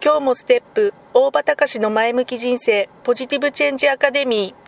今日もステップ。大場隆の前向き人生。ポジティブチェンジアカデミー。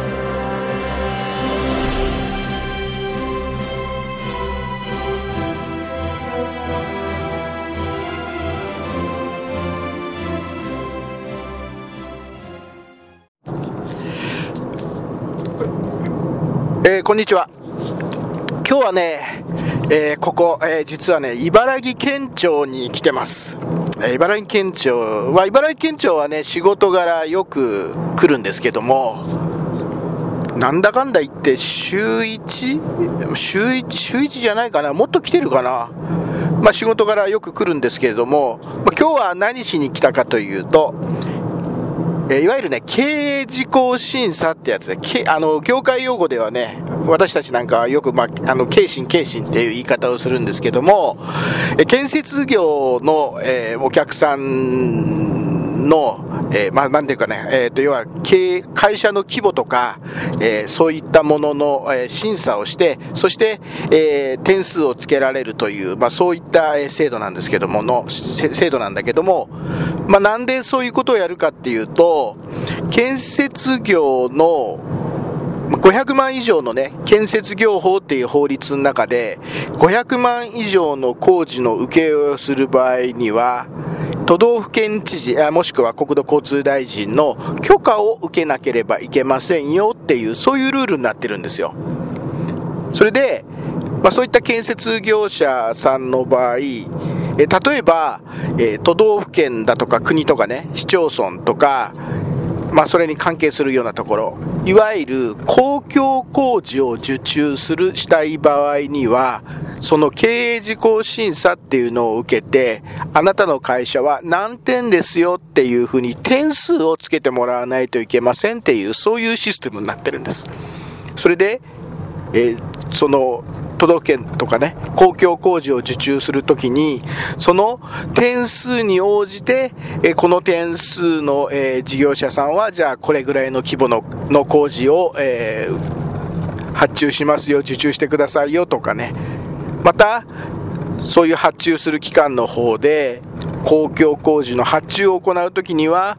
えーこんにちは。今日はね、えーここ、えー実はね、茨城県庁に来てます。え茨城県庁は、茨城県庁はね、仕事柄よく来るんですけども、なんだかんだ言って週 1? 週1、週1じゃないかな？もっと来てるかな？まあ仕事柄よく来るんですけれども、まあ今日は何しに来たかというと、えいわゆるね、経営事項審査ってやつで、けあの、業界用語ではね、私たちなんかはよく、まあ、あの、経審経信っていう言い方をするんですけども、え建設業の、えお客さんの、えーまあ、なんていうかね、えーと、要は、経営会社の規模とか、えーそういったものの、えー審査をして、そして、えー点数をつけられるという、まあ、そういった、えー制度なんですけども、の、制度なんだけども、まあ、なんでそういうことをやるかっていうと、建設業の500万以上のね、建設業法っていう法律の中で、500万以上の工事の請負をする場合には、都道府県知事、あもしくは国土交通大臣の許可を受けなければいけませんよっていう、そういうルールになってるんですよ。それで、まあ、そういった建設業者さんの場合、え例えば、え都道府県だとか国とかね、市町村とか、まあ、それに関係するようなところ、いわゆる公共工事を受注するしたい場合には、その経営事項審査っていうのを受けて、あなたの会社は何点ですよっていうふうに点数をつけてもらわないといけませんっていう、そういうシステムになってるんです。それで、えーその都道府県とかね公共工事を受注するときにその点数に応じて、えこの点数の、え事業者さんはじゃあこれぐらいの規模のの工事を、えー発注しますよ受注してくださいよとかねまたそういう発注する機関の方で公共工事の発注を行うときには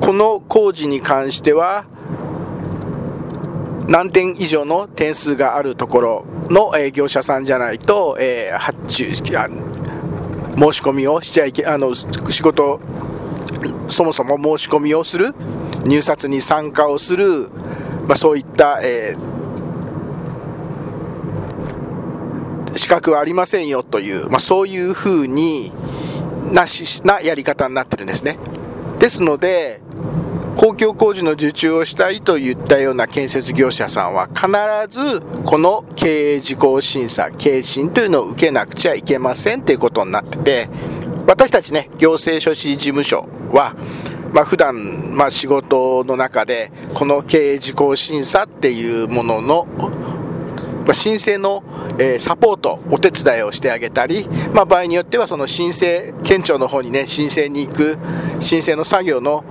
この工事に関しては何点以上の点数があるところの、え業者さんじゃないと、え発注申し込みをしちゃいけあの仕事そもそも申し込みをする入札に参加をする、まあ、そういった、えー資格はありませんよという、まあ、そういうふうになしなやり方になってるんですね。ですので公共工事の受注をしたいといったような建設業者さんは必ずこの経営事項審査、経審というのを受けなくちゃいけませんということになってて、私たちね、行政書士事務所は、まあ普段、まあ仕事の中で、この経営事項審査っていうものの、まあ申請の、えーサポート、お手伝いをしてあげたり、まあ、場合によってはその申請、県庁の方にね、申請に行く、申請の作業の、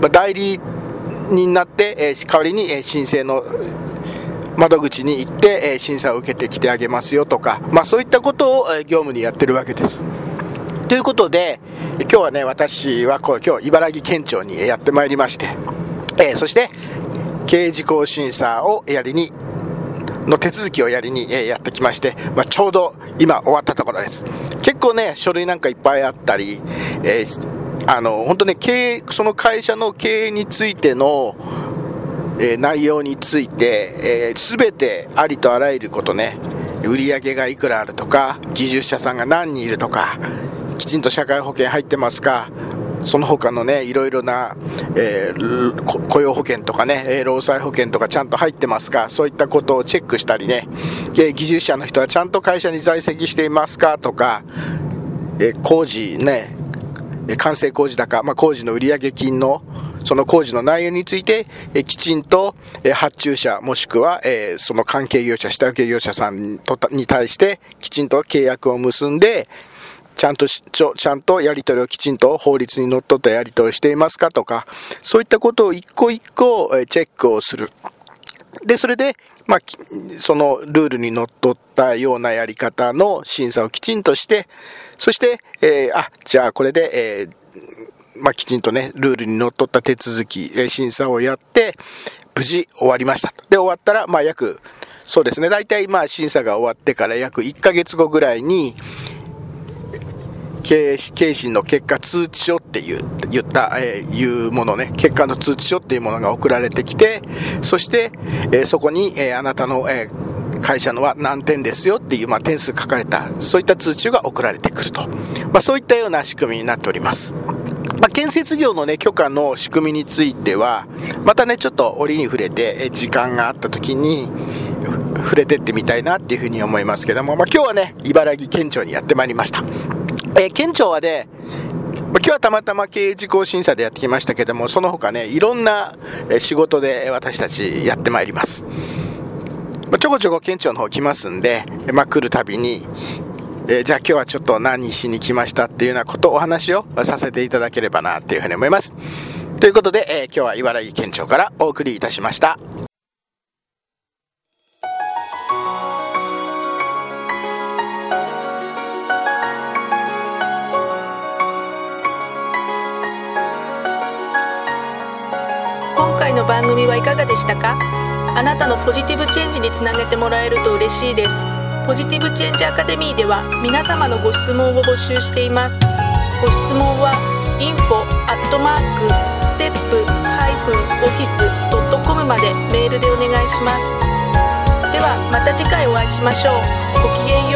まあ、代理になって、えー代わりに、えー申請の窓口に行って、えー審査を受けてきてあげますよとか、まあ、そういったことを、えー業務にやってるわけです。ということで、今日はね、私はこう今日、茨城県庁にやってまいりまして、えーそして、経営事項審査をやりにの手続きをやりに、えやってきまして、まあ、ちょうど今終わったところです。結構ね、書類なんかいっぱいあったり、えーあの、本当ね、経営、その会社の経営についての、え、内容について、えー、全てありとあらゆることね売り上げがいくらあるとか技術者さんが何人いるとかきちんと社会保険入ってますかその他のね、いろいろな、えー、雇用保険とかね、労災保険とかちゃんと入ってますか、そういったことをチェックしたりね、技術者の人はちゃんと会社に在籍していますか？とか、えー、工事ね、完成工事高、まあ、工事の売上金のその工事の内容について、えきちんと、え発注者もしくは、えその関係業者、下請け業者さんに対してきちんと契約を結んで、ちゃんとちょ、ちゃんとやり取りをきちんと法律にのっったやり取りをしていますかとか、そういったことを一個一個チェックをする。で、それで、まあ、そのルールにのっったようなやり方の審査をきちんとして、そして、えー、あ、じゃあこれで、えー、まあ、きちんとね、ルールにのっった手続き、審査をやって、無事終わりました。で、終わったら、まあ、約、そうですね、大体まあ審査が終わってから約1ヶ月後ぐらいに、経経診の結果通知書っていう言った、えー、いうものね、結果の通知書っていうものが送られてきて、そして、えー、そこに、えー、あなたの、え会社のは何点ですよっていう、まあ、点数書かれた、そういった通知が送られてくると。まあ、そういったような仕組みになっております。まあ、建設業のね、許可の仕組みについては、またね、ちょっと折に触れて、時間があった時に、触れてってみたいなっていうふうに思いますけども、まあ、今日はね、茨城県庁にやってまいりました。えー、県庁はね、今日はたまたま経営事項審査でやってきましたけども、その他ね、いろんな仕事で私たちやってまいります。まあ、ちょこちょこ県庁の方来ますんで、まあ、来るたびに、えー、じゃあ今日はちょっと何しに来ましたっていうようなこと、お話をさせていただければなっていうふうに思います。ということで、えー、今日は茨城県庁からお送りいたしました。の番組はいかがでしたか？あなたのポジティブチェンジにつなげてもらえると嬉しいです。ポジティブチェンジアカデミーでは皆様のご質問を募集しています。ご質問は info アットマークステップハイフンオフィスドットコムまでメールでお願いします。ではまた次回お会いしましょう。ごきげんよう。